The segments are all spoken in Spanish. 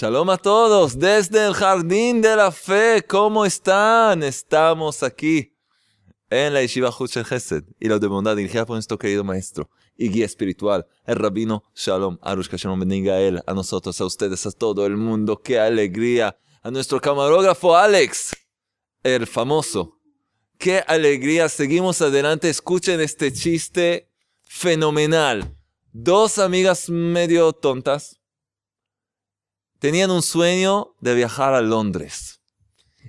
Shalom a todos desde el Jardín de la Fe. ¿Cómo están? Estamos aquí en la Yeshiva Huchel Chesed y la de bondad dirigida por nuestro querido maestro y guía espiritual, el rabino Shalom Arush Shalom bendiga él, a nosotros, a ustedes, a todo el mundo. ¡Qué alegría! A nuestro camarógrafo Alex, el famoso. ¡Qué alegría! Seguimos adelante. Escuchen este chiste fenomenal. Dos amigas medio tontas tenían un sueño de viajar a Londres.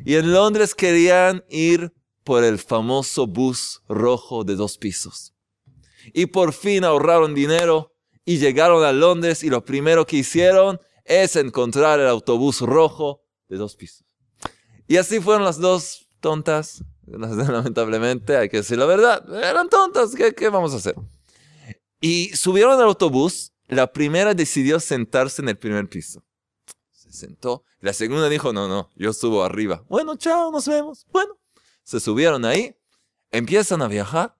Y en Londres querían ir por el famoso bus rojo de dos pisos. Y por fin ahorraron dinero y llegaron a Londres y lo primero que hicieron es encontrar el autobús rojo de dos pisos. Y así fueron las dos tontas, lamentablemente, hay que decir la verdad, eran tontas, ¿qué, qué vamos a hacer? Y subieron al autobús, la primera decidió sentarse en el primer piso sentó. La segunda dijo, no, no, yo subo arriba. Bueno, chao, nos vemos. Bueno, se subieron ahí, empiezan a viajar.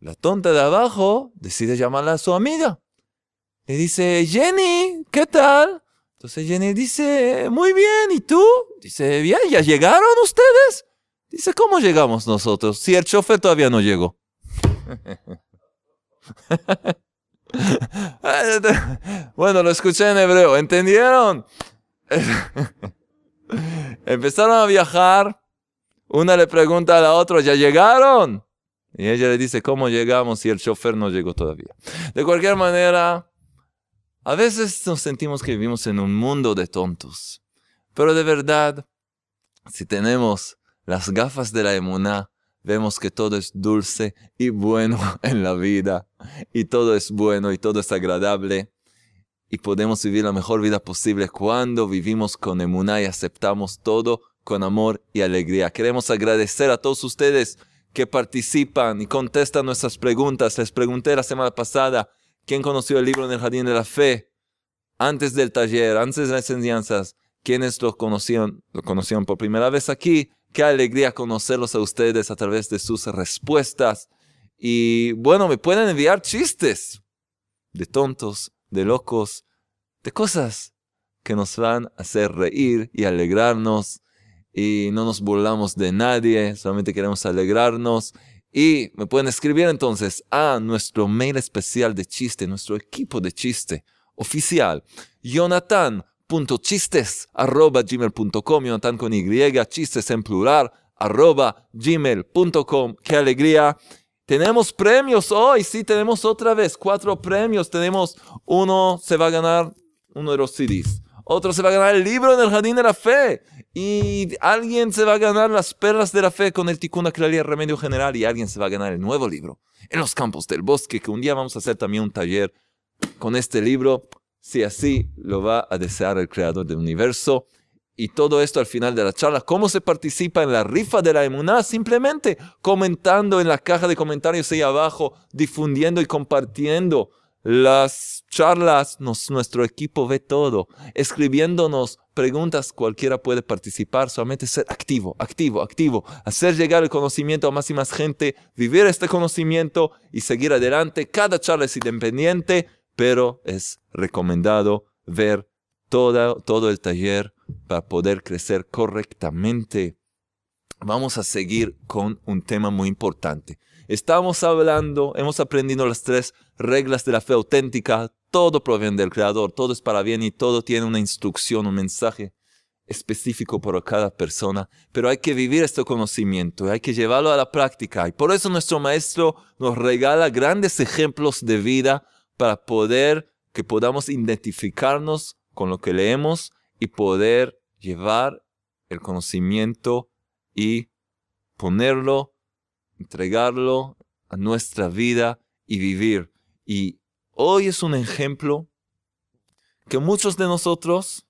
La tonta de abajo decide llamarla a su amiga. Le dice, Jenny, ¿qué tal? Entonces Jenny dice, muy bien, ¿y tú? Dice, bien, ¿ya llegaron ustedes? Dice, ¿cómo llegamos nosotros? Si el chofer todavía no llegó. bueno, lo escuché en hebreo, ¿entendieron? Empezaron a viajar. Una le pregunta a la otra, ¿ya llegaron? Y ella le dice, ¿cómo llegamos si el chofer no llegó todavía? De cualquier manera, a veces nos sentimos que vivimos en un mundo de tontos. Pero de verdad, si tenemos las gafas de la emuná, vemos que todo es dulce y bueno en la vida. Y todo es bueno y todo es agradable y podemos vivir la mejor vida posible cuando vivimos con emuná y aceptamos todo con amor y alegría. Queremos agradecer a todos ustedes que participan y contestan nuestras preguntas. Les pregunté la semana pasada quién conoció el libro en el Jardín de la Fe antes del taller, antes de las enseñanzas. ¿Quiénes lo conocieron, lo conocieron por primera vez aquí? Qué alegría conocerlos a ustedes a través de sus respuestas. Y bueno, me pueden enviar chistes de tontos, de locos, de cosas que nos van a hacer reír y alegrarnos. Y no nos burlamos de nadie, solamente queremos alegrarnos. Y me pueden escribir entonces a nuestro mail especial de chiste, nuestro equipo de chiste oficial, jonathan.chistes Jonathan con Y, chistes en plural, arroba gmail.com. ¡Qué alegría! Tenemos premios hoy, sí, tenemos otra vez cuatro premios. Tenemos uno, se va a ganar uno de los CDs. Otro se va a ganar el libro en el Jardín de la Fe. Y alguien se va a ganar las perlas de la fe con el Tikkun el Remedio General. Y alguien se va a ganar el nuevo libro en los campos del bosque, que un día vamos a hacer también un taller con este libro, si así lo va a desear el Creador del universo y todo esto al final de la charla. ¿Cómo se participa en la rifa de la emuná? Simplemente comentando en la caja de comentarios ahí abajo, difundiendo y compartiendo las charlas. nuestro equipo ve todo. Escribiéndonos preguntas, cualquiera puede participar. Solamente ser activo, activo, activo. Hacer llegar el conocimiento a más y más gente. Vivir este conocimiento y seguir adelante. Cada charla es independiente, pero es recomendado ver todo, todo el taller para poder crecer correctamente. Vamos a seguir con un tema muy importante. Estamos hablando, hemos aprendido las tres reglas de la fe auténtica. Todo proviene del Creador, todo es para bien y todo tiene una instrucción, un mensaje específico para cada persona. Pero hay que vivir este conocimiento, hay que llevarlo a la práctica. Y por eso nuestro Maestro nos regala grandes ejemplos de vida para poder que podamos identificarnos con lo que leemos y poder llevar el conocimiento y ponerlo, entregarlo a nuestra vida y vivir. Y hoy es un ejemplo que muchos de nosotros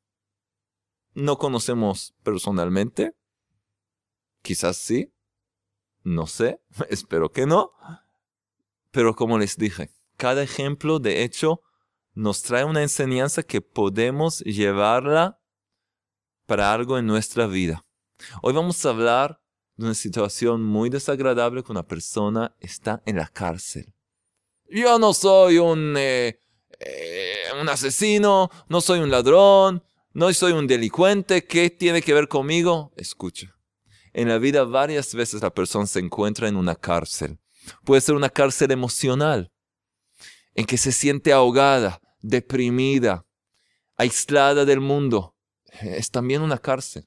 no conocemos personalmente. Quizás sí, no sé, espero que no. Pero como les dije, cada ejemplo de hecho nos trae una enseñanza que podemos llevarla para algo en nuestra vida. Hoy vamos a hablar de una situación muy desagradable que una persona está en la cárcel. Yo no soy un, eh, eh, un asesino, no soy un ladrón, no soy un delincuente, ¿qué tiene que ver conmigo? Escucha. En la vida varias veces la persona se encuentra en una cárcel. Puede ser una cárcel emocional, en que se siente ahogada, deprimida, aislada del mundo. Es también una cárcel.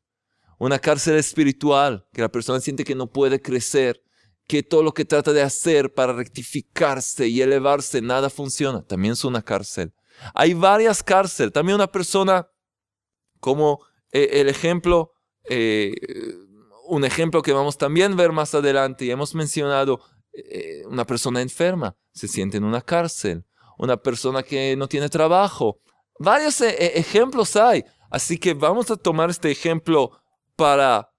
Una cárcel espiritual, que la persona siente que no puede crecer, que todo lo que trata de hacer para rectificarse y elevarse, nada funciona. También es una cárcel. Hay varias cárceles. También una persona, como eh, el ejemplo, eh, un ejemplo que vamos también a ver más adelante, y hemos mencionado, eh, una persona enferma se siente en una cárcel. Una persona que no tiene trabajo. Varios ejemplos hay. Así que vamos a tomar este ejemplo para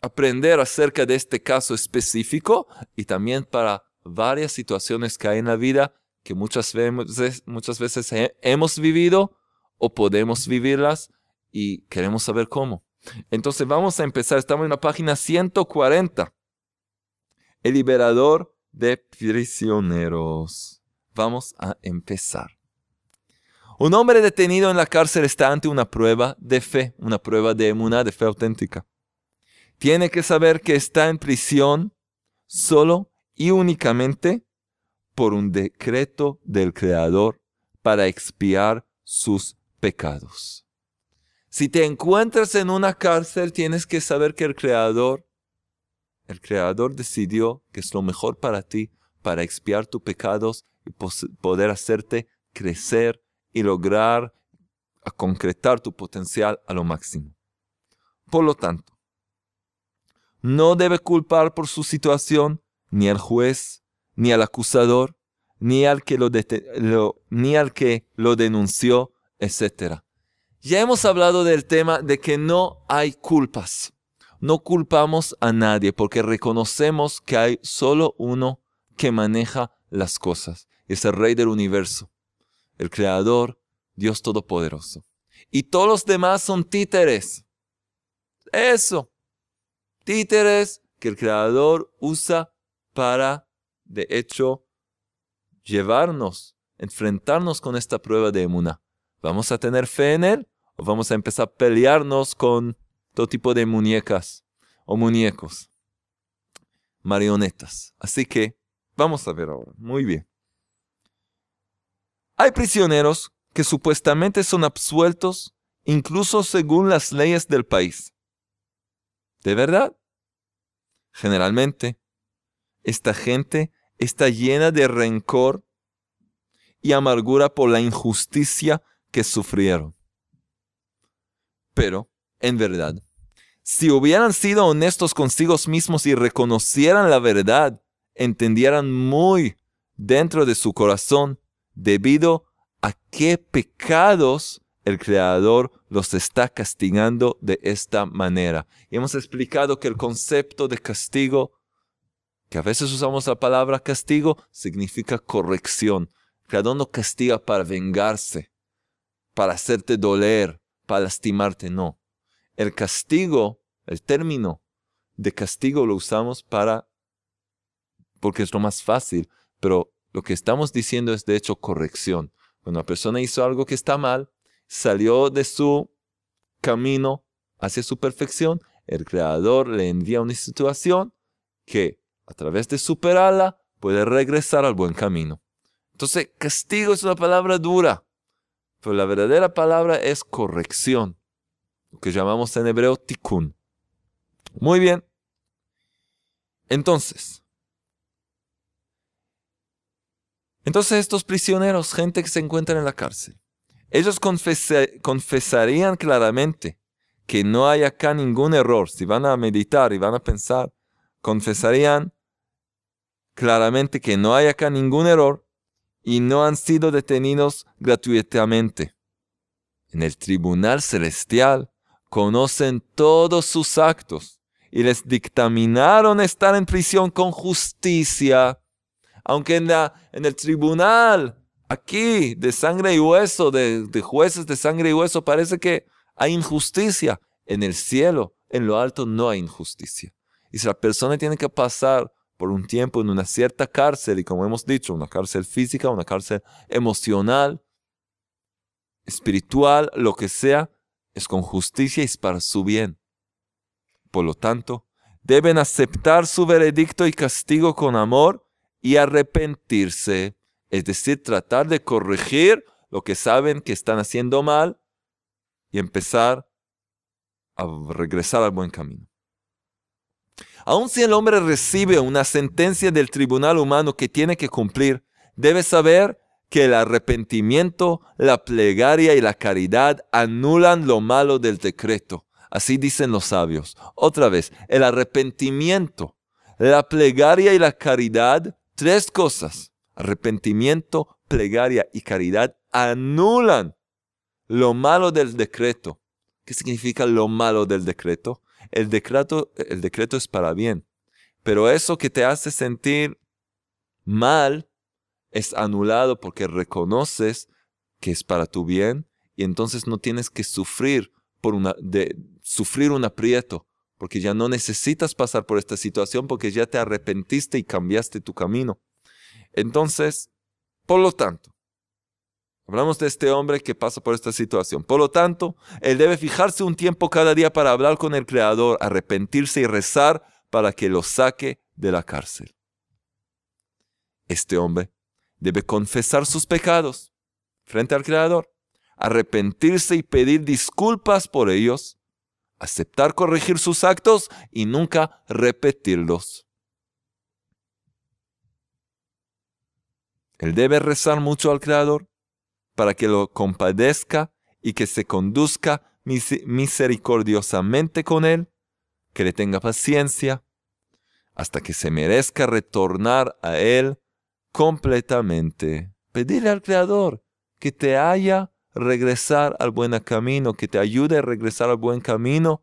aprender acerca de este caso específico y también para varias situaciones que hay en la vida que muchas veces, muchas veces hemos vivido o podemos vivirlas y queremos saber cómo. Entonces vamos a empezar, estamos en la página 140. El liberador de prisioneros. Vamos a empezar. Un hombre detenido en la cárcel está ante una prueba de fe, una prueba de de fe auténtica tiene que saber que está en prisión solo y únicamente por un decreto del Creador para expiar sus pecados. Si te encuentras en una cárcel, tienes que saber que el Creador, el Creador decidió que es lo mejor para ti, para expiar tus pecados y poder hacerte crecer y lograr concretar tu potencial a lo máximo. Por lo tanto, no debe culpar por su situación ni al juez, ni al acusador, ni al que lo, ni al que lo denunció, etc. Ya hemos hablado del tema de que no hay culpas. No culpamos a nadie porque reconocemos que hay solo uno que maneja las cosas. Es el Rey del universo, el Creador, Dios Todopoderoso. Y todos los demás son títeres. Eso títeres que el Creador usa para, de hecho, llevarnos, enfrentarnos con esta prueba de emuna. ¿Vamos a tener fe en Él o vamos a empezar a pelearnos con todo tipo de muñecas o muñecos, marionetas? Así que vamos a ver ahora. Muy bien. Hay prisioneros que supuestamente son absueltos incluso según las leyes del país. ¿De verdad? Generalmente, esta gente está llena de rencor y amargura por la injusticia que sufrieron. Pero, en verdad, si hubieran sido honestos consigo mismos y reconocieran la verdad, entendieran muy dentro de su corazón debido a qué pecados el Creador los está castigando de esta manera. Y hemos explicado que el concepto de castigo, que a veces usamos la palabra castigo, significa corrección. El Creador no castiga para vengarse, para hacerte doler, para lastimarte, no. El castigo, el término de castigo lo usamos para, porque es lo más fácil, pero lo que estamos diciendo es de hecho corrección. Cuando una persona hizo algo que está mal, salió de su camino hacia su perfección, el Creador le envía una situación que a través de superarla puede regresar al buen camino. Entonces, castigo es una palabra dura, pero la verdadera palabra es corrección, lo que llamamos en hebreo tikkun. Muy bien. Entonces, entonces estos prisioneros, gente que se encuentra en la cárcel, ellos confesarían claramente que no hay acá ningún error. Si van a meditar y van a pensar, confesarían claramente que no hay acá ningún error y no han sido detenidos gratuitamente. En el tribunal celestial conocen todos sus actos y les dictaminaron estar en prisión con justicia, aunque en, el tribunal aquí de sangre y hueso, de, jueces de sangre y hueso, parece que hay injusticia. En el cielo, en lo alto, no hay injusticia. Y si la persona tiene que pasar por un tiempo en una cierta cárcel, y como hemos dicho, una cárcel física, una cárcel emocional, espiritual, lo que sea, es con justicia y es para su bien. Por lo tanto, deben aceptar su veredicto y castigo con amor y arrepentirse, es decir, tratar de corregir lo que saben que están haciendo mal y empezar a regresar al buen camino. Aun si el hombre recibe una sentencia del tribunal humano que tiene que cumplir, debe saber que el arrepentimiento, la plegaria y la caridad anulan lo malo del decreto. Así dicen los sabios. Otra vez, el arrepentimiento, la plegaria y la caridad, tres cosas. Arrepentimiento, plegaria y caridad anulan lo malo del decreto. ¿Qué significa lo malo del decreto? El decreto, el decreto es para bien, pero eso que te hace sentir mal es anulado porque reconoces que es para tu bien y entonces no tienes que sufrir por una de sufrir un aprieto, porque ya no necesitas pasar por esta situación porque ya te arrepentiste y cambiaste tu camino. Entonces, por lo tanto, hablamos de este hombre que pasa por esta situación. Por lo tanto, él debe fijarse un tiempo cada día para hablar con el Creador, arrepentirse y rezar para que lo saque de la cárcel. Este hombre debe confesar sus pecados frente al Creador, arrepentirse y pedir disculpas por ellos, aceptar corregir sus actos y nunca repetirlos. Él debe rezar mucho al Creador para que lo compadezca y que se conduzca misericordiosamente con Él, que le tenga paciencia, hasta que se merezca retornar a Él completamente. Pedirle al Creador que te haya regresar al buen camino, que te ayude a regresar al buen camino,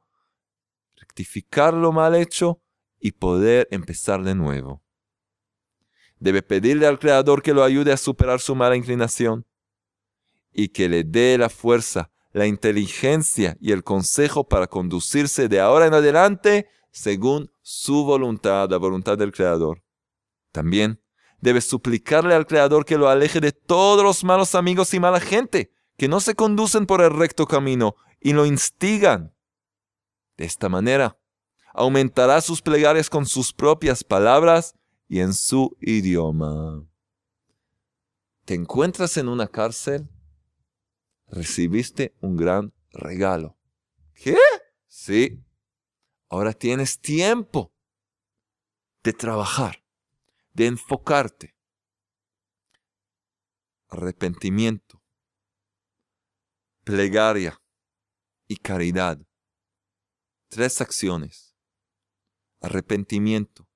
rectificar lo mal hecho y poder empezar de nuevo. Debe pedirle al Creador que lo ayude a superar su mala inclinación y que le dé la fuerza, la inteligencia y el consejo para conducirse de ahora en adelante según su voluntad, la voluntad del Creador. También debe suplicarle al Creador que lo aleje de todos los malos amigos y mala gente que no se conducen por el recto camino y lo instigan. De esta manera, aumentará sus plegarias con sus propias palabras y en su idioma. ¿Te encuentras en una cárcel? Recibiste un gran regalo. ¿Qué? Sí. Ahora tienes tiempo de trabajar, de enfocarte. Arrepentimiento, plegaria y caridad. Tres acciones. Arrepentimiento.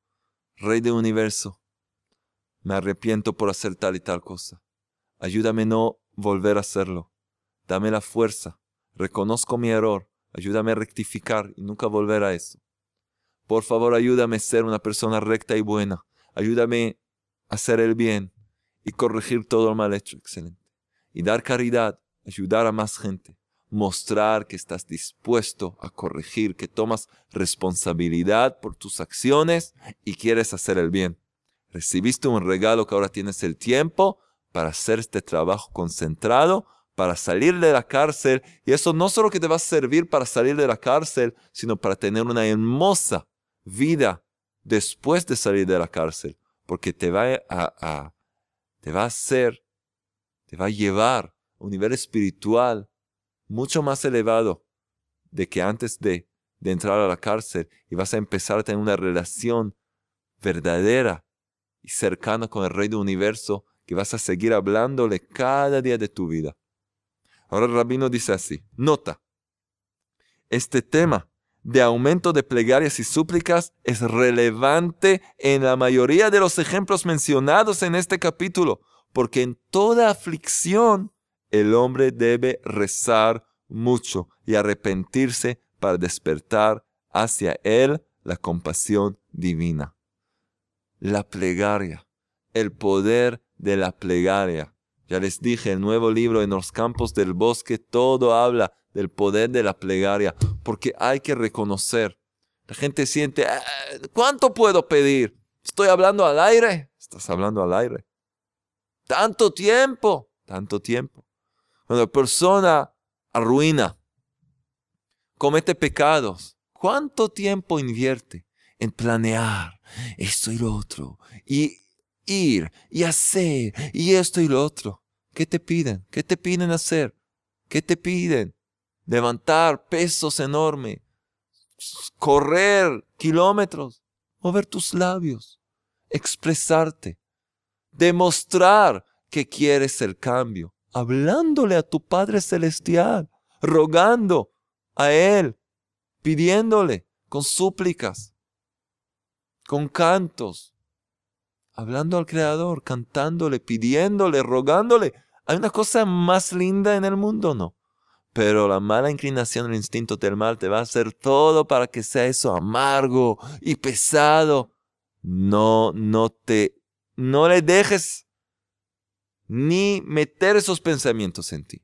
Rey del universo. Me arrepiento por hacer tal y tal cosa. Ayúdame no volver a hacerlo. Dame la fuerza. Reconozco mi error. Ayúdame a rectificar y nunca volver a eso. Por favor, ayúdame a ser una persona recta y buena. Ayúdame a hacer el bien y corregir todo lo mal hecho. Excelente. Y dar caridad ayudar a más gente, mostrar que estás dispuesto a corregir, que tomas responsabilidad por tus acciones y quieres hacer el bien. Recibiste un regalo que ahora tienes el tiempo para hacer este trabajo concentrado, para salir de la cárcel. Y eso no solo que te va a servir para salir de la cárcel, sino para tener una hermosa vida después de salir de la cárcel, porque te va a, te va a hacer, te va a llevar un nivel espiritual mucho más elevado de que antes de, de entrar a la cárcel y vas a empezar a tener una relación verdadera y cercana con el Rey del Universo que vas a seguir hablándole cada día de tu vida. Ahora el rabino dice así, nota, este tema de aumento de plegarias y súplicas es relevante en la mayoría de los ejemplos mencionados en este capítulo, porque en toda aflicción el hombre debe rezar mucho y arrepentirse para despertar hacia él la compasión divina. La plegaria, el poder de la plegaria. Ya les dije, el nuevo libro en los campos del bosque, todo habla del poder de la plegaria, porque hay que reconocer. La gente siente, ah, ¿cuánto puedo pedir? ¿Estoy hablando al aire? Estás hablando al aire. Tanto tiempo, tanto tiempo. Cuando la persona arruina, comete pecados, ¿cuánto tiempo invierte en planear esto y lo otro? Y ir y hacer y esto y lo otro. ¿Qué te piden? ¿Qué te piden hacer? ¿Qué te piden? Levantar pesos enormes, correr kilómetros, mover tus labios, expresarte, demostrar que quieres el cambio, hablándole a tu Padre Celestial, rogando a Él, pidiéndole con súplicas, con cantos, hablando al Creador, cantándole, pidiéndole, rogándole. ¿Hay una cosa más linda en el mundo? No. Pero la mala inclinación, el instinto del mal te va a hacer todo para que sea eso amargo y pesado. No, no te, no le dejes ni meter esos pensamientos en ti.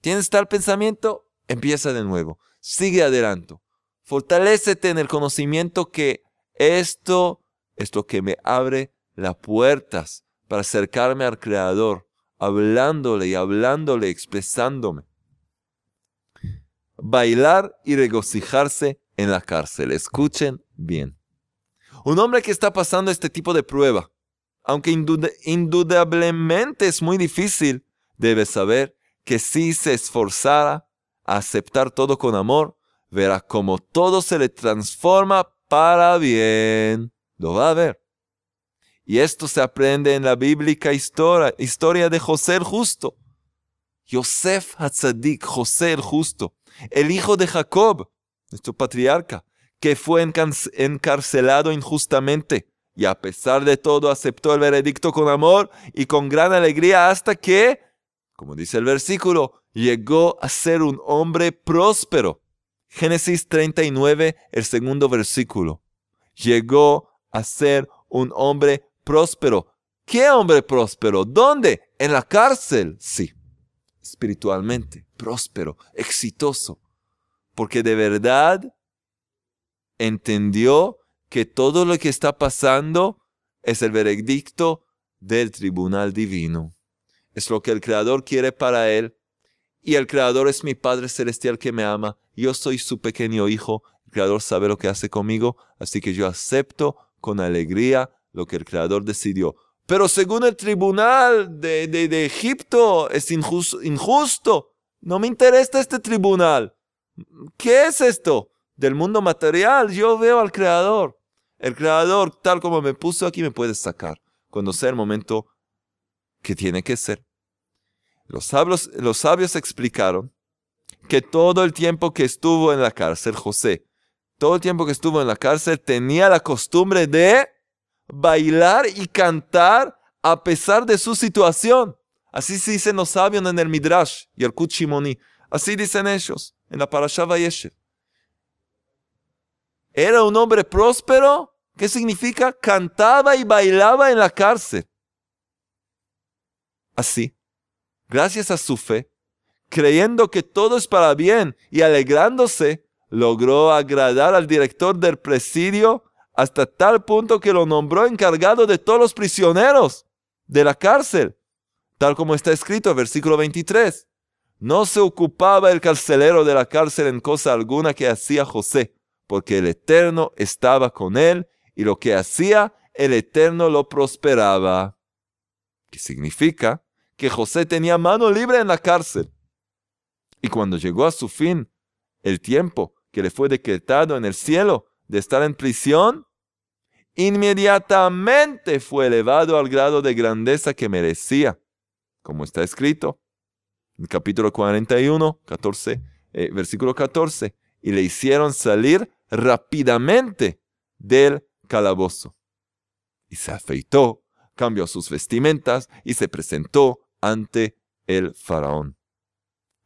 ¿Tienes tal pensamiento? Empieza de nuevo. Sigue adelante. Fortalécete en el conocimiento que esto es lo que me abre las puertas para acercarme al Creador, hablándole y hablándole, expresándome. Bailar y regocijarse en la cárcel. Escuchen bien. Un hombre que está pasando este tipo de prueba, aunque indudablemente es muy difícil, debe saber que si se esforzara a aceptar todo con amor, verá cómo todo se le transforma para bien. Lo va a ver. Y esto se aprende en la bíblica historia, historia de José el Justo. Yosef Hatzadik, José el Justo, el hijo de Jacob, nuestro patriarca, que fue encarcelado injustamente y a pesar de todo aceptó el veredicto con amor y con gran alegría hasta que, como dice el versículo, llegó a ser un hombre próspero. Génesis 39, el segundo versículo. Llegó a ser un hombre próspero. ¿Qué hombre próspero? ¿Dónde? En la cárcel. Sí, espiritualmente, próspero, exitoso. Porque de verdad entendió que todo lo que está pasando es el veredicto del tribunal divino. Es lo que el Creador quiere para él. Y el Creador es mi Padre Celestial que me ama. Yo soy su pequeño hijo. El Creador sabe lo que hace conmigo. Así que yo acepto con alegría lo que el Creador decidió. Pero según el tribunal de, de, Egipto es injusto, injusto. No me interesa este tribunal. ¿Qué es esto? Del mundo material. Yo veo al Creador. El Creador, tal como me puso aquí, me puede sacar cuando sea el momento que tiene que ser. Los sabios, los sabios explicaron que todo el tiempo que estuvo en la cárcel, José, todo el tiempo que estuvo en la cárcel, tenía la costumbre de bailar y cantar a pesar de su situación. Así se dicen los sabios en el Midrash y el Kuchimoni. Así dicen ellos en la Parashá Vayeshev. Era un hombre próspero. ¿Qué significa? Cantaba y bailaba en la cárcel. Así, gracias a su fe, creyendo que todo es para bien y alegrándose, logró agradar al director del presidio hasta tal punto que lo nombró encargado de todos los prisioneros de la cárcel, tal como está escrito en versículo 23. No se ocupaba el carcelero de la cárcel en cosa alguna que hacía José, porque el Eterno estaba con él y lo que hacía, el Eterno lo prosperaba. ¿Qué significa? Que José tenía mano libre en la cárcel. Y cuando llegó a su fin el tiempo que le fue decretado en el cielo de estar en prisión, inmediatamente fue elevado al grado de grandeza que merecía, como está escrito en el capítulo 41, 14, eh, versículo 14, y le hicieron salir rápidamente del calabozo. Y se afeitó, cambió sus vestimentas y se presentó ante el faraón.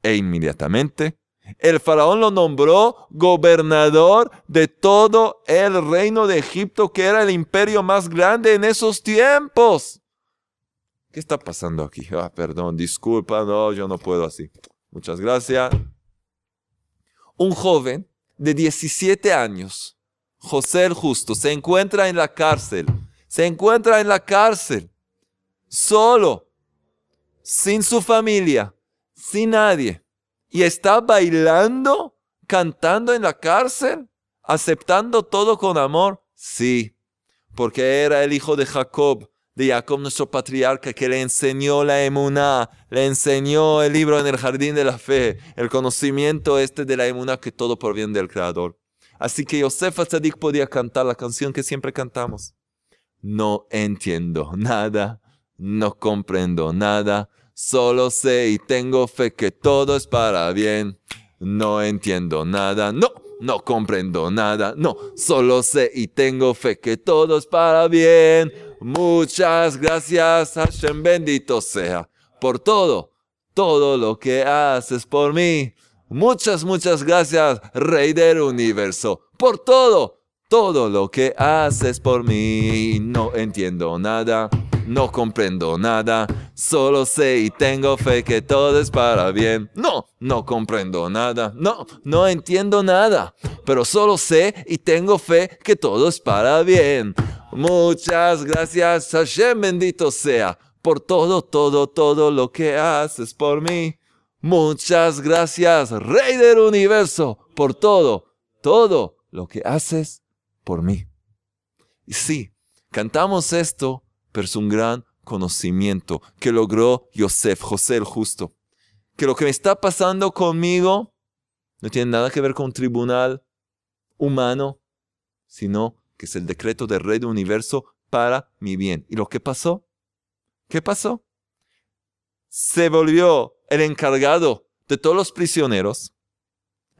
E inmediatamente el faraón lo nombró gobernador de todo el reino de Egipto, que era el imperio más grande en esos tiempos. ¿Qué está pasando aquí? Ah, perdón, disculpa, no, yo no puedo así. Muchas gracias. Un joven de 17 años, José el Justo, se encuentra en la cárcel. Se encuentra en la cárcel, solo, sin su familia sin nadie, y está bailando, cantando en la cárcel, aceptando todo con amor. Sí, porque era el hijo de Jacob, de Jacob nuestro patriarca, que le enseñó la emuná, le enseñó el libro en el jardín de la fe, el conocimiento este de la emuná que todo proviene del Creador. Así que Yosef Atzadik podía cantar la canción que siempre cantamos. No entiendo nada, no comprendo nada, solo sé y tengo fe que todo es para bien. No entiendo nada, no, no comprendo nada, no, solo sé y tengo fe que todo es para bien. Muchas gracias, Hashem, bendito sea, por todo, todo lo que haces por mí. Muchas, muchas gracias, Rey del Universo, por todo, todo lo que haces por mí. No entiendo nada, no comprendo nada, solo sé y tengo fe que todo es para bien. No, no comprendo nada, no, no entiendo nada, pero solo sé y tengo fe que todo es para bien. Muchas gracias, Hashem bendito sea, por todo, todo, todo lo que haces por mí. Muchas gracias, Rey del Universo, por todo, todo lo que haces por mí. Y sí, cantamos esto, pero es un gran conocimiento que logró Yosef, José el justo. Que lo que me está pasando conmigo no tiene nada que ver con un tribunal humano, sino que es el decreto del Rey del Universo para mi bien. ¿Y lo que pasó? ¿Qué pasó? Se volvió el encargado de todos los prisioneros,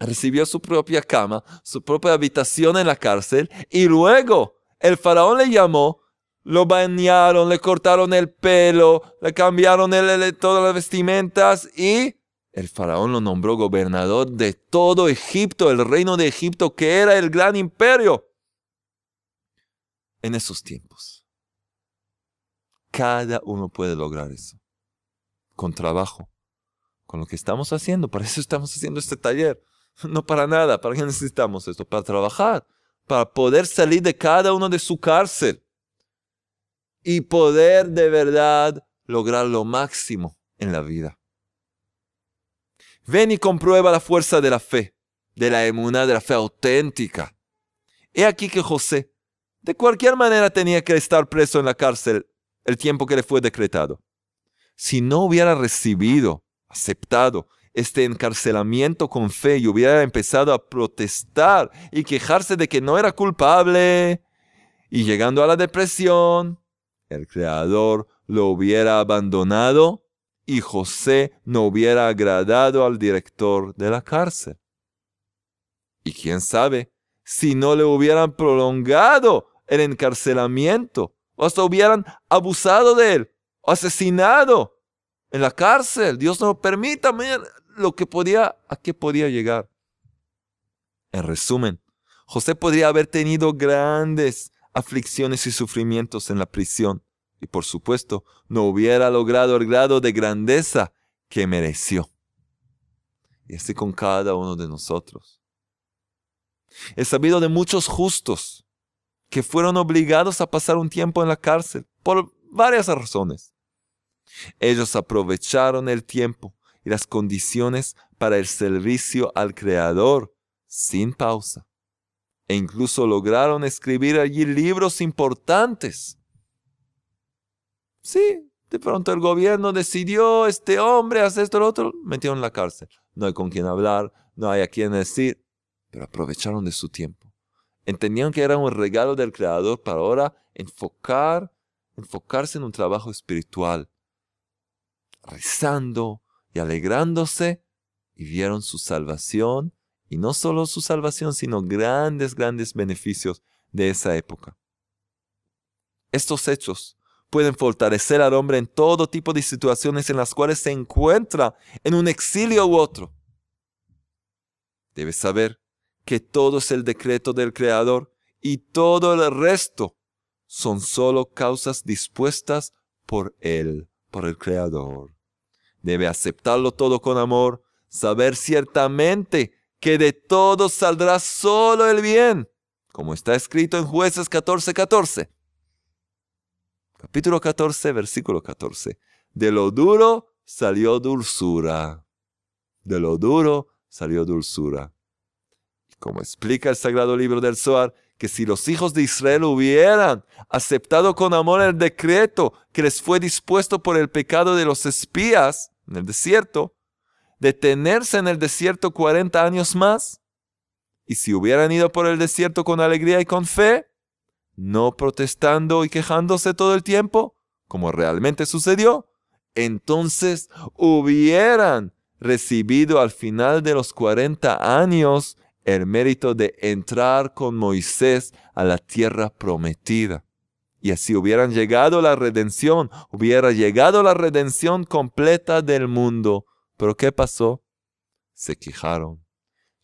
recibió su propia cama, su propia habitación en la cárcel, y luego el faraón le llamó, lo bañaron, le cortaron el pelo, le cambiaron todas las vestimentas y el faraón lo nombró gobernador de todo Egipto, el reino de Egipto, que era el gran imperio en esos tiempos. Cada uno puede lograr eso. Con trabajo. Con lo que estamos haciendo. Para eso estamos haciendo este taller. No para nada. ¿Para qué necesitamos esto? Para trabajar. Para poder salir de cada uno de su cárcel. Y poder de verdad lograr lo máximo en la vida. Ven y comprueba la fuerza de la fe. De la emuná, de la fe auténtica. He aquí que José de cualquier manera tenía que estar preso en la cárcel el tiempo que le fue decretado. Si no hubiera recibido, aceptado este encarcelamiento con fe y hubiera empezado a protestar y quejarse de que no era culpable, y llegando a la depresión, el Creador lo hubiera abandonado y José no hubiera agradado al director de la cárcel. Y quién sabe si no le hubieran prolongado el encarcelamiento, o hasta hubieran abusado de él, o asesinado en la cárcel. Dios no permita, lo que podía, a qué podía llegar. En resumen, José podría haber tenido grandes aflicciones y sufrimientos en la prisión, y por supuesto no hubiera logrado el grado de grandeza que mereció. Y así con cada uno de nosotros. He sabido de muchos justos que fueron obligados a pasar un tiempo en la cárcel por varias razones. Ellos aprovecharon el tiempo y las condiciones para el servicio al Creador sin pausa. E incluso lograron escribir allí libros importantes. Sí, de pronto el gobierno decidió, este hombre hace esto, lo otro, metieron en la cárcel. No hay con quién hablar, no hay a quién decir, pero aprovecharon de su tiempo. Entendían que era un regalo del Creador para ahora enfocar, enfocarse en un trabajo espiritual, rezando y alegrándose, y vieron su salvación, y no solo su salvación, sino grandes, grandes beneficios de esa época. Estos hechos pueden fortalecer al hombre en todo tipo de situaciones en las cuales se encuentra en un exilio u otro. Debes saber que todo es el decreto del Creador y todo el resto son solo causas dispuestas por Él, por el Creador. Debe aceptarlo todo con amor, saber ciertamente que de todo saldrá solo el bien, como está escrito en jueces 14:14. 14. Capítulo 14, versículo 14. De lo duro salió dulzura. De lo duro salió dulzura. Como explica el sagrado libro del Zohar, que si los hijos de Israel hubieran aceptado con amor el decreto que les fue dispuesto por el pecado de los espías en el desierto, detenerse en el desierto 40 años más, y si hubieran ido por el desierto con alegría y con fe, no protestando y quejándose todo el tiempo, como realmente sucedió, entonces hubieran recibido al final de los 40 años el mérito de entrar con Moisés a la tierra prometida. Y así hubieran llegado la redención, hubiera llegado la redención completa del mundo. Pero ¿qué pasó? Se quejaron,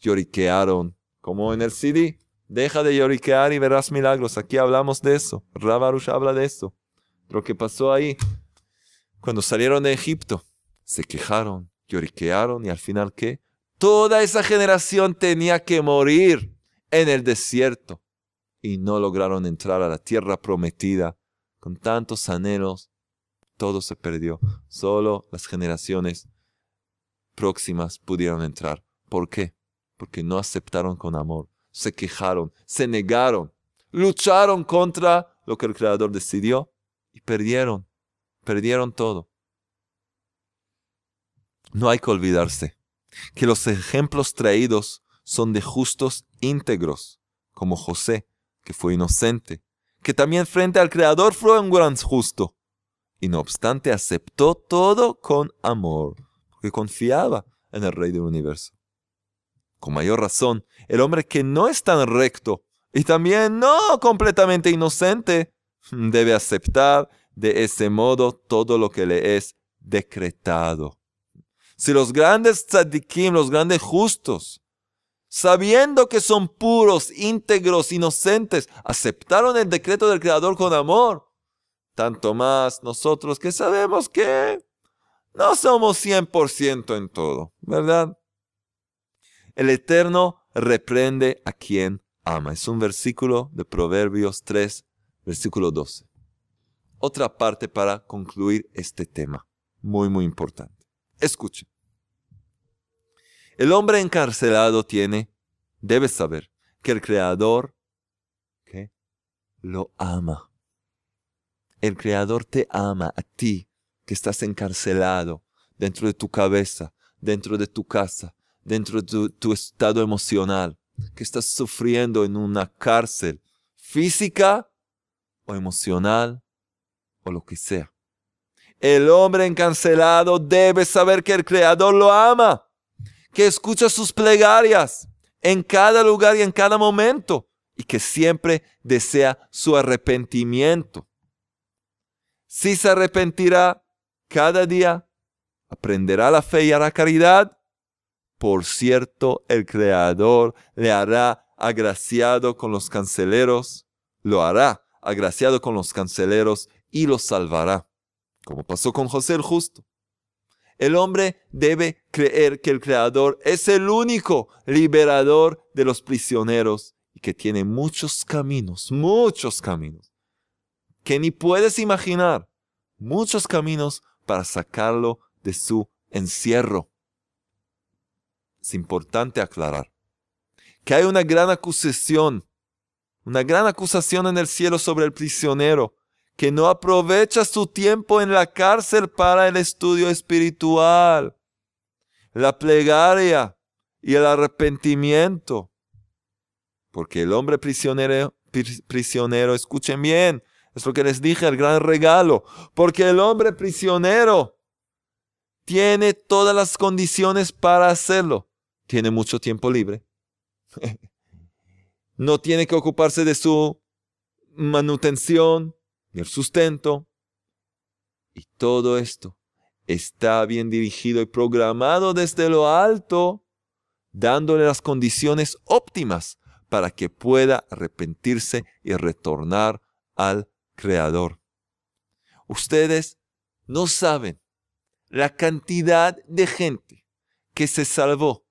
lloriquearon, como en el CD. Deja de lloriquear y verás milagros. Aquí hablamos de eso. Rabarush habla de eso. Lo que pasó ahí, cuando salieron de Egipto, se quejaron, lloriquearon y al final ¿qué? Toda esa generación tenía que morir en el desierto y no lograron entrar a la tierra prometida con tantos anhelos. Todo se perdió. Solo las generaciones próximas pudieron entrar. ¿Por qué? Porque no aceptaron con amor, se quejaron, se negaron, lucharon contra lo que el Creador decidió y perdieron, perdieron todo. No hay que olvidarse que los ejemplos traídos son de justos íntegros, como José, que fue inocente, que también frente al Creador fue un gran justo, y no obstante aceptó todo con amor, porque confiaba en el Rey del Universo. Con mayor razón, el hombre que no es tan recto y también no completamente inocente, debe aceptar de ese modo todo lo que le es decretado. Si los grandes tzadikim, los grandes justos, sabiendo que son puros, íntegros, inocentes, aceptaron el decreto del Creador con amor, tanto más nosotros que sabemos que no somos 100% en todo, ¿verdad? El Eterno reprende a quien ama. Es un versículo de Proverbios 3, versículo 12. Otra parte para concluir este tema, muy, muy importante. Escuchen. El hombre encarcelado tiene, debe saber, que el Creador lo ama. El Creador te ama a ti, que estás encarcelado dentro de tu cabeza, dentro de tu casa, dentro de tu, tu estado emocional, que estás sufriendo en una cárcel física o emocional o lo que sea. El hombre encarcelado debe saber que el Creador lo ama, que escucha sus plegarias en cada lugar y en cada momento y que siempre desea su arrepentimiento. Si se arrepentirá cada día, aprenderá la fe y hará caridad, por cierto, el Creador le hará agraciado con los canceleros, lo hará agraciado con los canceleros y lo salvará como pasó con José el justo. El hombre debe creer que el Creador es el único liberador de los prisioneros y que tiene muchos caminos, muchos caminos, que ni puedes imaginar, muchos caminos para sacarlo de su encierro. Es importante aclarar que hay una gran acusación, una gran acusación en el cielo sobre el prisionero que no aprovecha su tiempo en la cárcel para el estudio espiritual, la plegaria y el arrepentimiento. Porque el hombre prisionero, prisionero, escuchen bien, es lo que les dije, el gran regalo, porque el hombre prisionero tiene todas las condiciones para hacerlo. Tiene mucho tiempo libre. no tiene que ocuparse de su manutención, el sustento. Y todo esto está bien dirigido y programado desde lo alto, dándole las condiciones óptimas para que pueda arrepentirse y retornar al Creador. Ustedes no saben la cantidad de gente que se salvó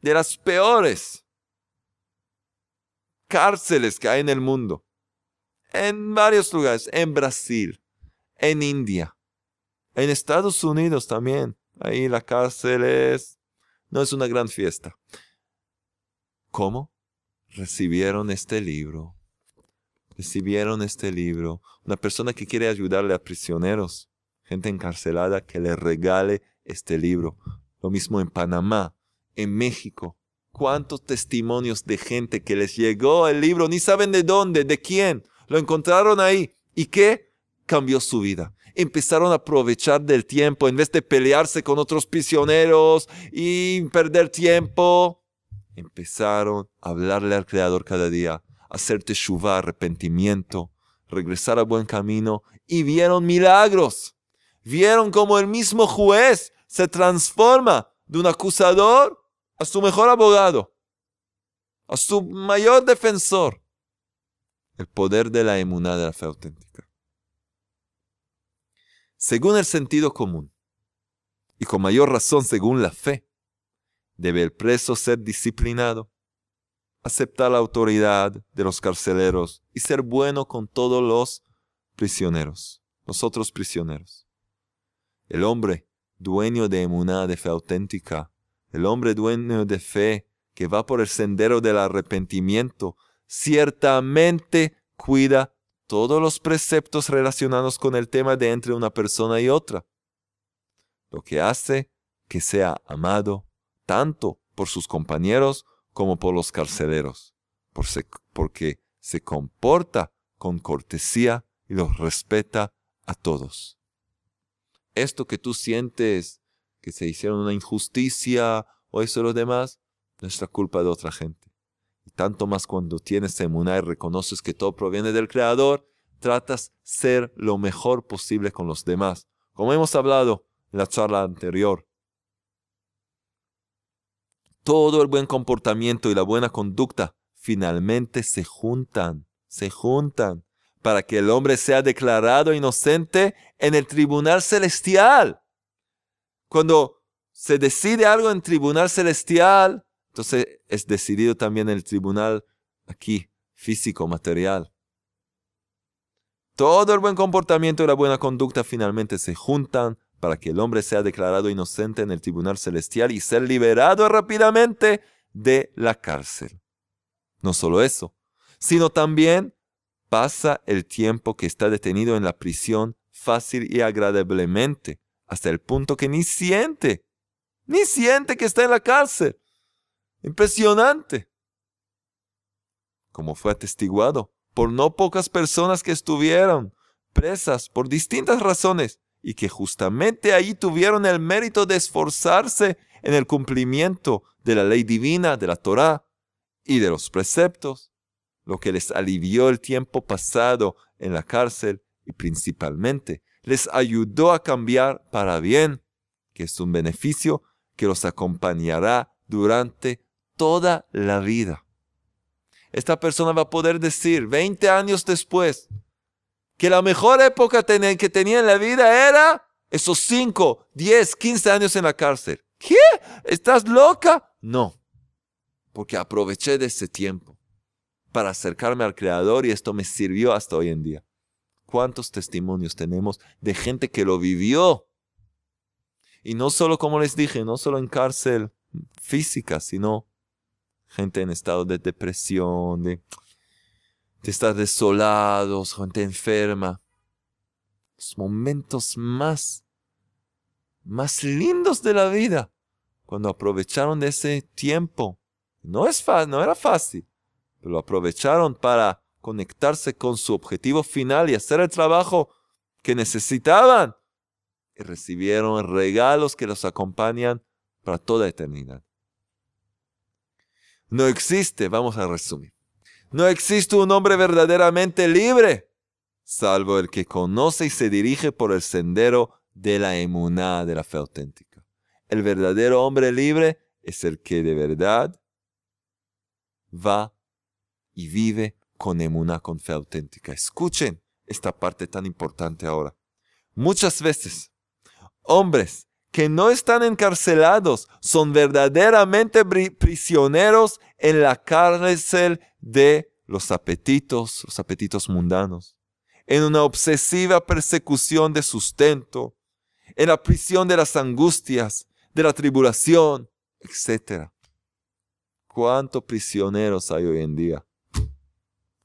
de las peores cárceles que hay en el mundo en varios lugares, en Brasil, en India, en Estados Unidos también, Ahí la cárcel es, no es una gran fiesta. ¿Cómo? Recibieron este libro. Recibieron este libro. Una persona que quiere ayudarle a prisioneros, gente encarcelada, que le regale este libro. Lo mismo en Panamá, en México. ¿Cuántos testimonios de gente que les llegó el libro, ni saben de dónde, de quién? Lo encontraron ahí. ¿Y qué? Cambió su vida. Empezaron a aprovechar del tiempo en vez de pelearse con otros prisioneros y perder tiempo. Empezaron a hablarle al Creador cada día, hacer teshuva, arrepentimiento, regresar a buen camino y vieron milagros. Vieron como el mismo juez se transforma de un acusador a su mejor abogado, a su mayor defensor. El poder de la emuná de la fe auténtica. Según el sentido común, y con mayor razón según la fe, debe el preso ser disciplinado, aceptar la autoridad de los carceleros y ser bueno con todos los prisioneros, los otros prisioneros. El hombre dueño de emuná, de fe auténtica, el hombre dueño de fe que va por el sendero del arrepentimiento, ciertamente cuida todos los preceptos relacionados con el tema de entre una persona y otra, lo que hace que sea amado tanto por sus compañeros como por los carceleros, porque se comporta con cortesía y los respeta a todos. Esto que tú sientes que se hicieron una injusticia o eso lo demás, no es la culpa de otra gente. Tanto más cuando tienes emuná y reconoces que todo proviene del Creador, tratas ser lo mejor posible con los demás. Como hemos hablado en la charla anterior, todo el buen comportamiento y la buena conducta finalmente se juntan, se juntan para que el hombre sea declarado inocente en el tribunal celestial. Cuando se decide algo en tribunal celestial, entonces es decidido también el tribunal aquí, físico, material. Todo el buen comportamiento y la buena conducta finalmente se juntan para que el hombre sea declarado inocente en el tribunal celestial y ser liberado rápidamente de la cárcel. No solo eso, sino también pasa el tiempo que está detenido en la prisión fácil y agradablemente, hasta el punto que ni siente, ni siente que está en la cárcel. Impresionante. Como fue atestiguado por no pocas personas que estuvieron presas por distintas razones y que justamente ahí tuvieron el mérito de esforzarse en el cumplimiento de la ley divina, de la Torá y de los preceptos, lo que les alivió el tiempo pasado en la cárcel y principalmente les ayudó a cambiar para bien, que es un beneficio que los acompañará durante toda la vida. Esta persona va a poder decir 20 años después que la mejor época que tenía en la vida era esos 5, 10, 15 años en la cárcel. ¿Qué? ¿Estás loca? No, porque aproveché de ese tiempo para acercarme al Creador y esto me sirvió hasta hoy en día. ¿Cuántos testimonios tenemos de gente que lo vivió? Y no solo, como les dije, no solo en cárcel física, sino gente en estado de depresión, de, estar desolados, gente enferma. Los momentos más, más lindos de la vida, cuando aprovecharon de ese tiempo. No, es no era fácil, pero lo aprovecharon para conectarse con su objetivo final y hacer el trabajo que necesitaban. Y recibieron regalos que los acompañan para toda eternidad. No existe, vamos a resumir, no existe un hombre verdaderamente libre, salvo el que conoce y se dirige por el sendero de la emuná, de la fe auténtica. El verdadero hombre libre es el que de verdad va y vive con emuna, con fe auténtica. Escuchen esta parte tan importante ahora. Muchas veces, hombres que no están encarcelados son verdaderamente prisioneros en la cárcel de los apetitos, los apetitos mundanos, en una obsesiva persecución de sustento, en la prisión de las angustias, de la tribulación, etc. ¿Cuántos prisioneros hay hoy en día?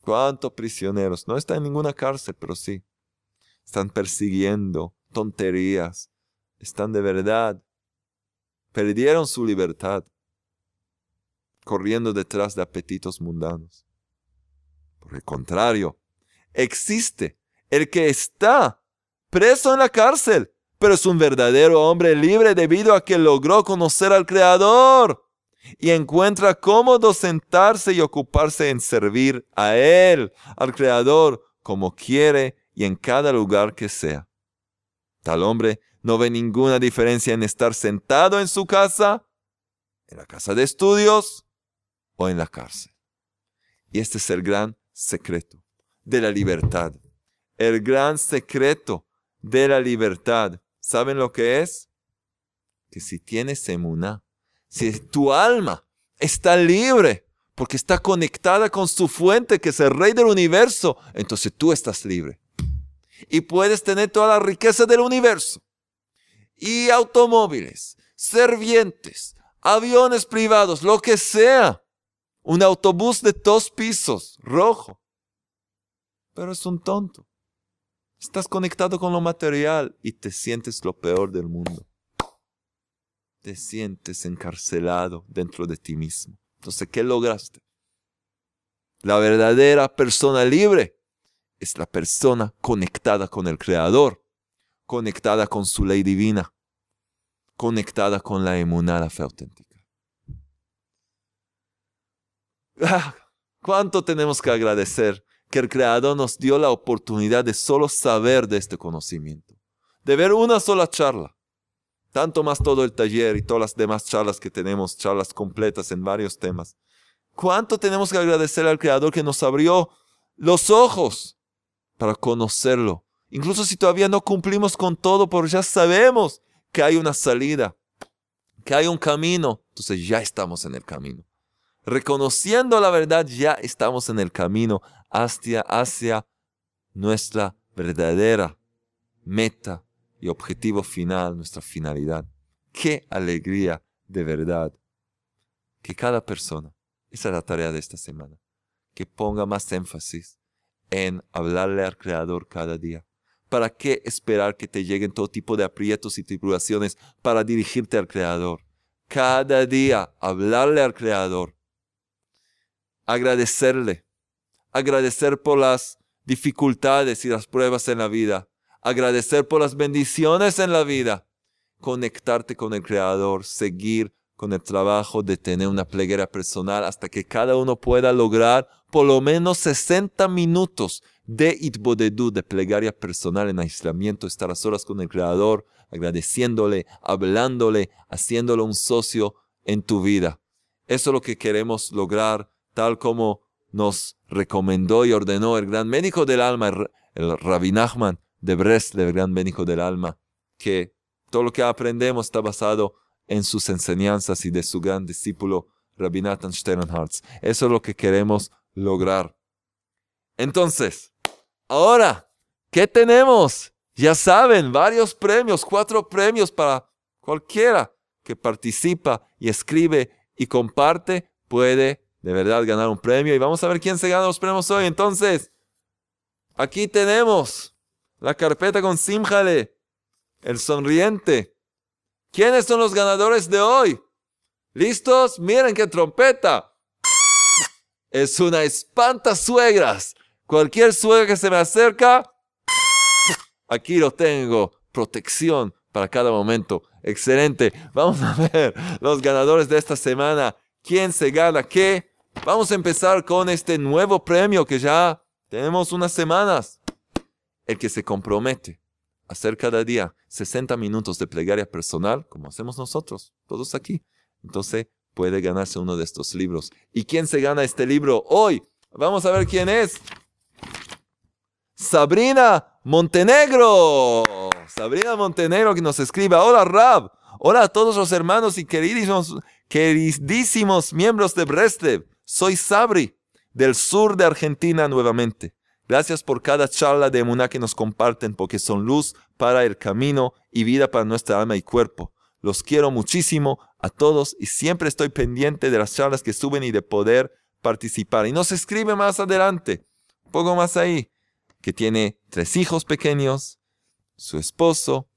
¿Cuántos prisioneros? No están en ninguna cárcel, pero sí. Están persiguiendo tonterías. Están de verdad. Perdieron su libertad corriendo detrás de apetitos mundanos. Por el contrario, existe el que está preso en la cárcel, pero es un verdadero hombre libre debido a que logró conocer al Creador y encuentra cómodo sentarse y ocuparse en servir a Él, al Creador, como quiere y en cada lugar que sea. Tal hombre no ve ninguna diferencia en estar sentado en su casa, en la casa de estudios o en la cárcel. Y este es el gran secreto de la libertad. El gran secreto de la libertad. ¿Saben lo que es? Que si tienes emuná, si tu alma está libre, porque está conectada con su fuente, que es el rey del universo, entonces tú estás libre. Y puedes tener toda la riqueza del universo. Y automóviles, servientes, aviones privados, lo que sea. Un autobús de dos pisos, rojo. Pero es un tonto. Estás conectado con lo material y te sientes lo peor del mundo. Te sientes encarcelado dentro de ti mismo. Entonces, ¿qué lograste? La verdadera persona libre es la persona conectada con el Creador, conectada con su ley divina, conectada con la emunada fe auténtica. Ah, ¿Cuánto tenemos que agradecer que el Creador nos dio la oportunidad de solo saber de este conocimiento? De ver una sola charla. Tanto más todo el taller y todas las demás charlas que tenemos, charlas completas en varios temas. ¿Cuánto tenemos que agradecer al Creador que nos abrió los ojos para conocerlo? Incluso si todavía no cumplimos con todo, pero ya sabemos que hay una salida, que hay un camino. Entonces ya estamos en el camino reconociendo la verdad, ya estamos en el camino hacia, hacia nuestra verdadera meta y objetivo final, nuestra finalidad. Qué alegría de verdad que cada persona, esa es la tarea de esta semana, que ponga más énfasis en hablarle al Creador cada día. ¿Para qué esperar que te lleguen todo tipo de aprietos y tribulaciones para dirigirte al Creador? Cada día hablarle al Creador. Agradecerle, agradecer por las dificultades y las pruebas en la vida, agradecer por las bendiciones en la vida, conectarte con el Creador, seguir con el trabajo de tener una pleguera personal hasta que cada uno pueda lograr por lo menos 60 minutos de itbodedu, de plegaria personal en aislamiento, estar a solas con el Creador, agradeciéndole, hablándole, haciéndolo un socio en tu vida. Eso es lo que queremos lograr tal como nos recomendó y ordenó el gran médico del alma, el, Rabbi Nachman de Breslev, el gran médico del alma, que todo lo que aprendemos está basado en sus enseñanzas y de su gran discípulo Rabbi Nathan Sternhartz. Eso es lo que queremos lograr. Entonces, ahora, ¿qué tenemos? Ya saben, varios premios, cuatro premios para cualquiera que participa y escribe y comparte, puede de verdad ganar un premio. Y vamos a ver quién se gana los premios hoy. Entonces, aquí tenemos la carpeta con Simjale, el sonriente. ¿Quiénes son los ganadores de hoy? ¿Listos? Miren qué trompeta. Es una espanta suegras. Cualquier suegra que se me acerca, aquí lo tengo. Protección para cada momento. Excelente. Vamos a ver los ganadores de esta semana. ¿Quién se gana qué? Vamos a empezar con este nuevo premio que ya tenemos unas semanas. El que se compromete a hacer cada día 60 minutos de plegaria personal, como hacemos nosotros, todos aquí. Entonces puede ganarse uno de estos libros. ¿Y quién se gana este libro hoy? Vamos a ver quién es. Sabrina Montenegro. Sabrina Montenegro que nos escribe. Hola Rab. Hola a todos los hermanos y queridísimos, queridísimos miembros de Brestev. Soy Sabri, del sur de Argentina nuevamente. Gracias por cada charla de Emuná que nos comparten, porque son luz para el camino y vida para nuestra alma y cuerpo. Los quiero muchísimo a todos y siempre estoy pendiente de las charlas que suben y de poder participar. Y nos escribe más adelante, un poco más ahí, que tiene tres hijos pequeños, su esposo.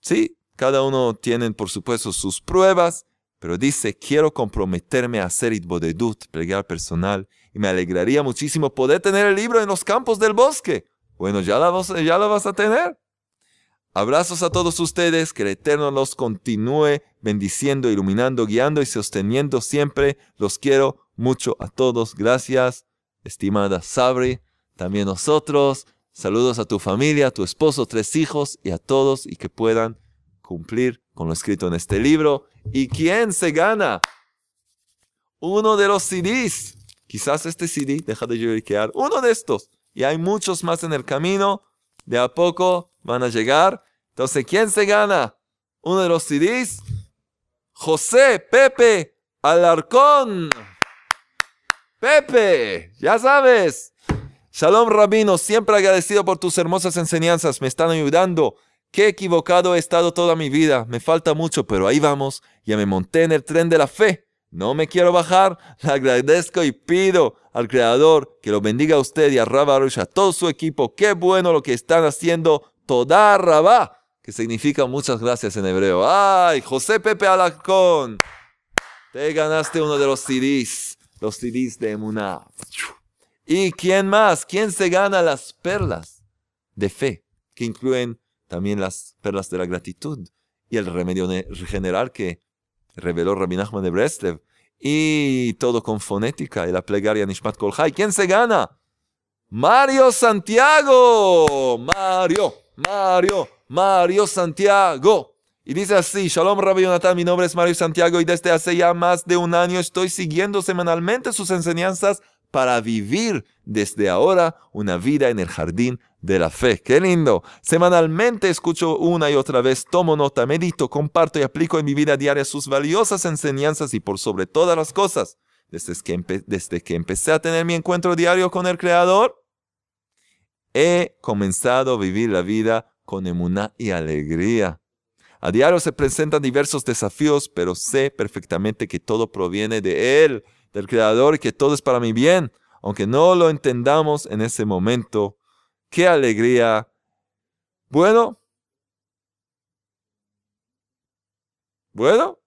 Sí, cada uno tiene, por supuesto, sus pruebas, pero dice, quiero comprometerme a hacer itbodedut, plegar personal, y me alegraría muchísimo poder tener el libro en los campos del bosque. Bueno, ya la, vas, vas a tener. Abrazos a todos ustedes, que el Eterno los continúe bendiciendo, iluminando, guiando y sosteniendo siempre. Los quiero mucho a todos. Gracias, estimada Sabri, también nosotros. Saludos a tu familia, a tu esposo, tres hijos y a todos y que puedan cumplir con lo escrito en este libro. ¿Y quién se gana? Uno de los CDs. Quizás este CD, deja de lloriquear, uno de estos. Y hay muchos más en el camino. De a poco van a llegar. Entonces, ¿quién se gana? Uno de los CDs. José Pepe Alarcón. Pepe, ya sabes. Shalom Rabino, siempre agradecido por tus hermosas enseñanzas. Me están ayudando. Qué equivocado he estado toda mi vida. Me falta mucho, pero ahí vamos. Ya me monté en el tren de la fe. No me quiero bajar. Le agradezco y pido al Creador que lo bendiga a usted y a Rabarush, a todo su equipo. Qué bueno lo que están haciendo. Toda Rabá, que significa muchas gracias en hebreo. ¡Ay! José Pepe Alacón. Te ganaste uno de los CDs. Los CDs de Emuná. ¿Y quién más? ¿Quién se gana las perlas de fe? Que incluyen también las perlas de la gratitud y el remedio general que reveló Rabbi Nachman de Breslev. Y todo con fonética y la plegaria Nishmat Kolhai. ¿Quién se gana? Mario Santiago. Mario, Mario, Mario Santiago. Y dice así, Shalom Rabbi Yonatan, mi nombre es Mario Santiago y desde hace ya más de un año estoy siguiendo semanalmente sus enseñanzas para vivir desde ahora una vida en el jardín de la fe. ¡Qué lindo! Semanalmente escucho una y otra vez, tomo nota, medito, comparto y aplico en mi vida diaria sus valiosas enseñanzas y por sobre todas las cosas, desde que, desde que empecé a tener mi encuentro diario con el Creador, he comenzado a vivir la vida con emuná y alegría. A diario se presentan diversos desafíos, pero sé perfectamente que todo proviene de Él, del Creador, y que todo es para mi bien, aunque no lo entendamos en ese momento qué alegría. Bueno, bueno,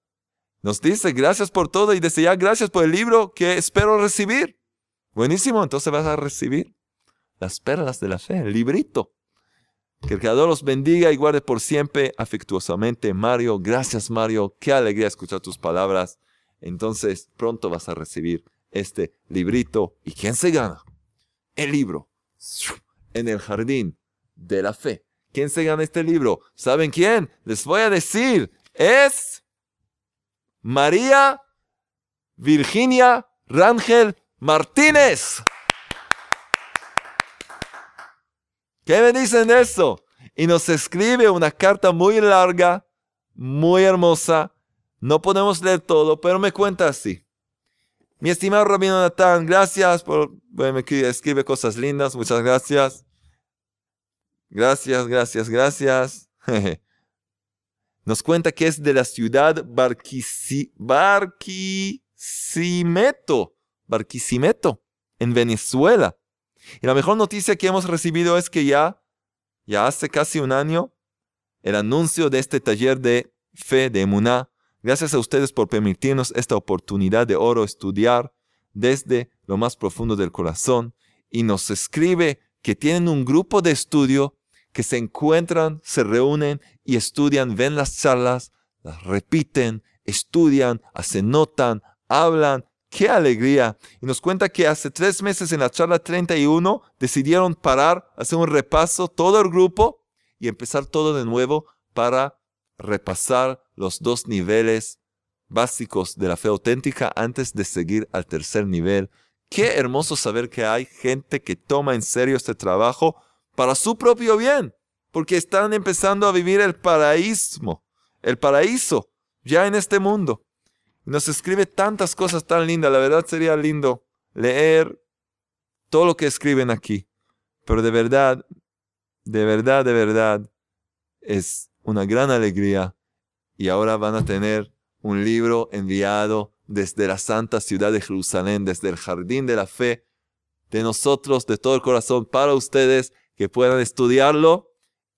nos dice gracias por todo y desea gracias por el libro que espero recibir. Buenísimo, entonces vas a recibir las perlas de la fe, el librito. Que el Creador los bendiga y guarde por siempre afectuosamente. Mario, gracias Mario, qué alegría escuchar tus palabras. Entonces pronto vas a recibir este librito. ¿Y quién se gana? El libro en el jardín de la fe. ¿Quién se gana este libro? ¿Saben quién? Les voy a decir. Es María Virginia Rangel Martínez. ¿Qué me dicen de eso? Y nos escribe una carta muy larga, muy hermosa. No podemos leer todo, pero me cuenta así. Mi estimado Rabino Natán, gracias por... Bueno, me escribe cosas lindas, muchas gracias. Gracias, gracias, gracias. Nos cuenta que es de la ciudad Barquisimeto, Barquisimeto, en Venezuela. Y la mejor noticia que hemos recibido es que ya, ya hace casi un año, el anuncio de este taller de fe de Emuná. Gracias a ustedes por permitirnos esta oportunidad de oro estudiar desde lo más profundo del corazón. Y nos escribe que tienen un grupo de estudio que se encuentran, se reúnen y estudian, ven las charlas, las repiten, estudian, hacen notan, hablan. ¡Qué alegría! Y nos cuenta que hace tres meses en la charla 31 decidieron parar, hacer un repaso, todo el grupo, y empezar todo de nuevo para repasar los dos niveles básicos de la fe auténtica antes de seguir al tercer nivel Qué hermoso saber que hay gente que toma en serio este trabajo para su propio bien, porque están empezando a vivir el paraíso, el paraíso ya en este mundo. Nos escribe tantas cosas tan lindas, la verdad sería lindo leer todo lo que escriben aquí. Pero de verdad, de verdad, de verdad, es una gran alegría. Y ahora van a tener un libro enviado desde la santa ciudad de Jerusalén, desde el jardín de la fe, de nosotros, de todo el corazón, para ustedes, que puedan estudiarlo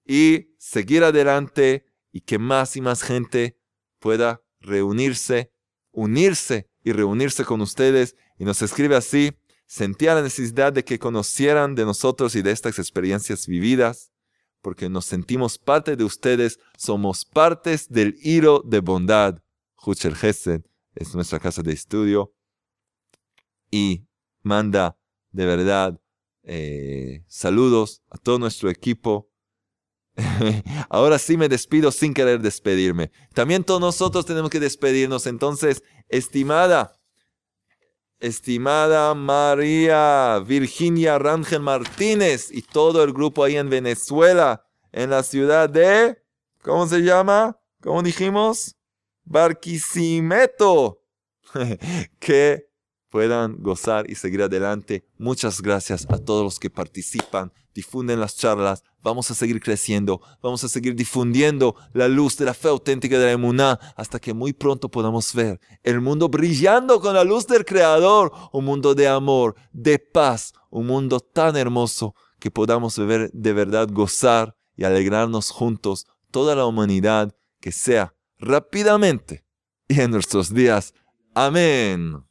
y seguir adelante y que más y más gente pueda reunirse, unirse y reunirse con ustedes. Y nos escribe así, sentía la necesidad de que conocieran de nosotros y de estas experiencias vividas, porque nos sentimos parte de ustedes, somos partes del hilo de bondad. Huchel es nuestra casa de estudio y manda de verdad eh, saludos a todo nuestro equipo. Ahora sí me despido sin querer despedirme. También todos nosotros tenemos que despedirnos. Entonces, estimada, estimada María Virginia Rangel Martínez y todo el grupo ahí en Venezuela, en la ciudad de, ¿cómo se llama? ¿Cómo dijimos? Barquisimeto. que puedan gozar y seguir adelante. Muchas gracias a todos los que participan, difunden las charlas. Vamos a seguir creciendo, vamos a seguir difundiendo la luz de la fe auténtica de la emuná hasta que muy pronto podamos ver el mundo brillando con la luz del Creador, un mundo de amor, de paz, un mundo tan hermoso que podamos ver de verdad gozar y alegrarnos juntos toda la humanidad que sea rápidamente y en nuestros días. Amén.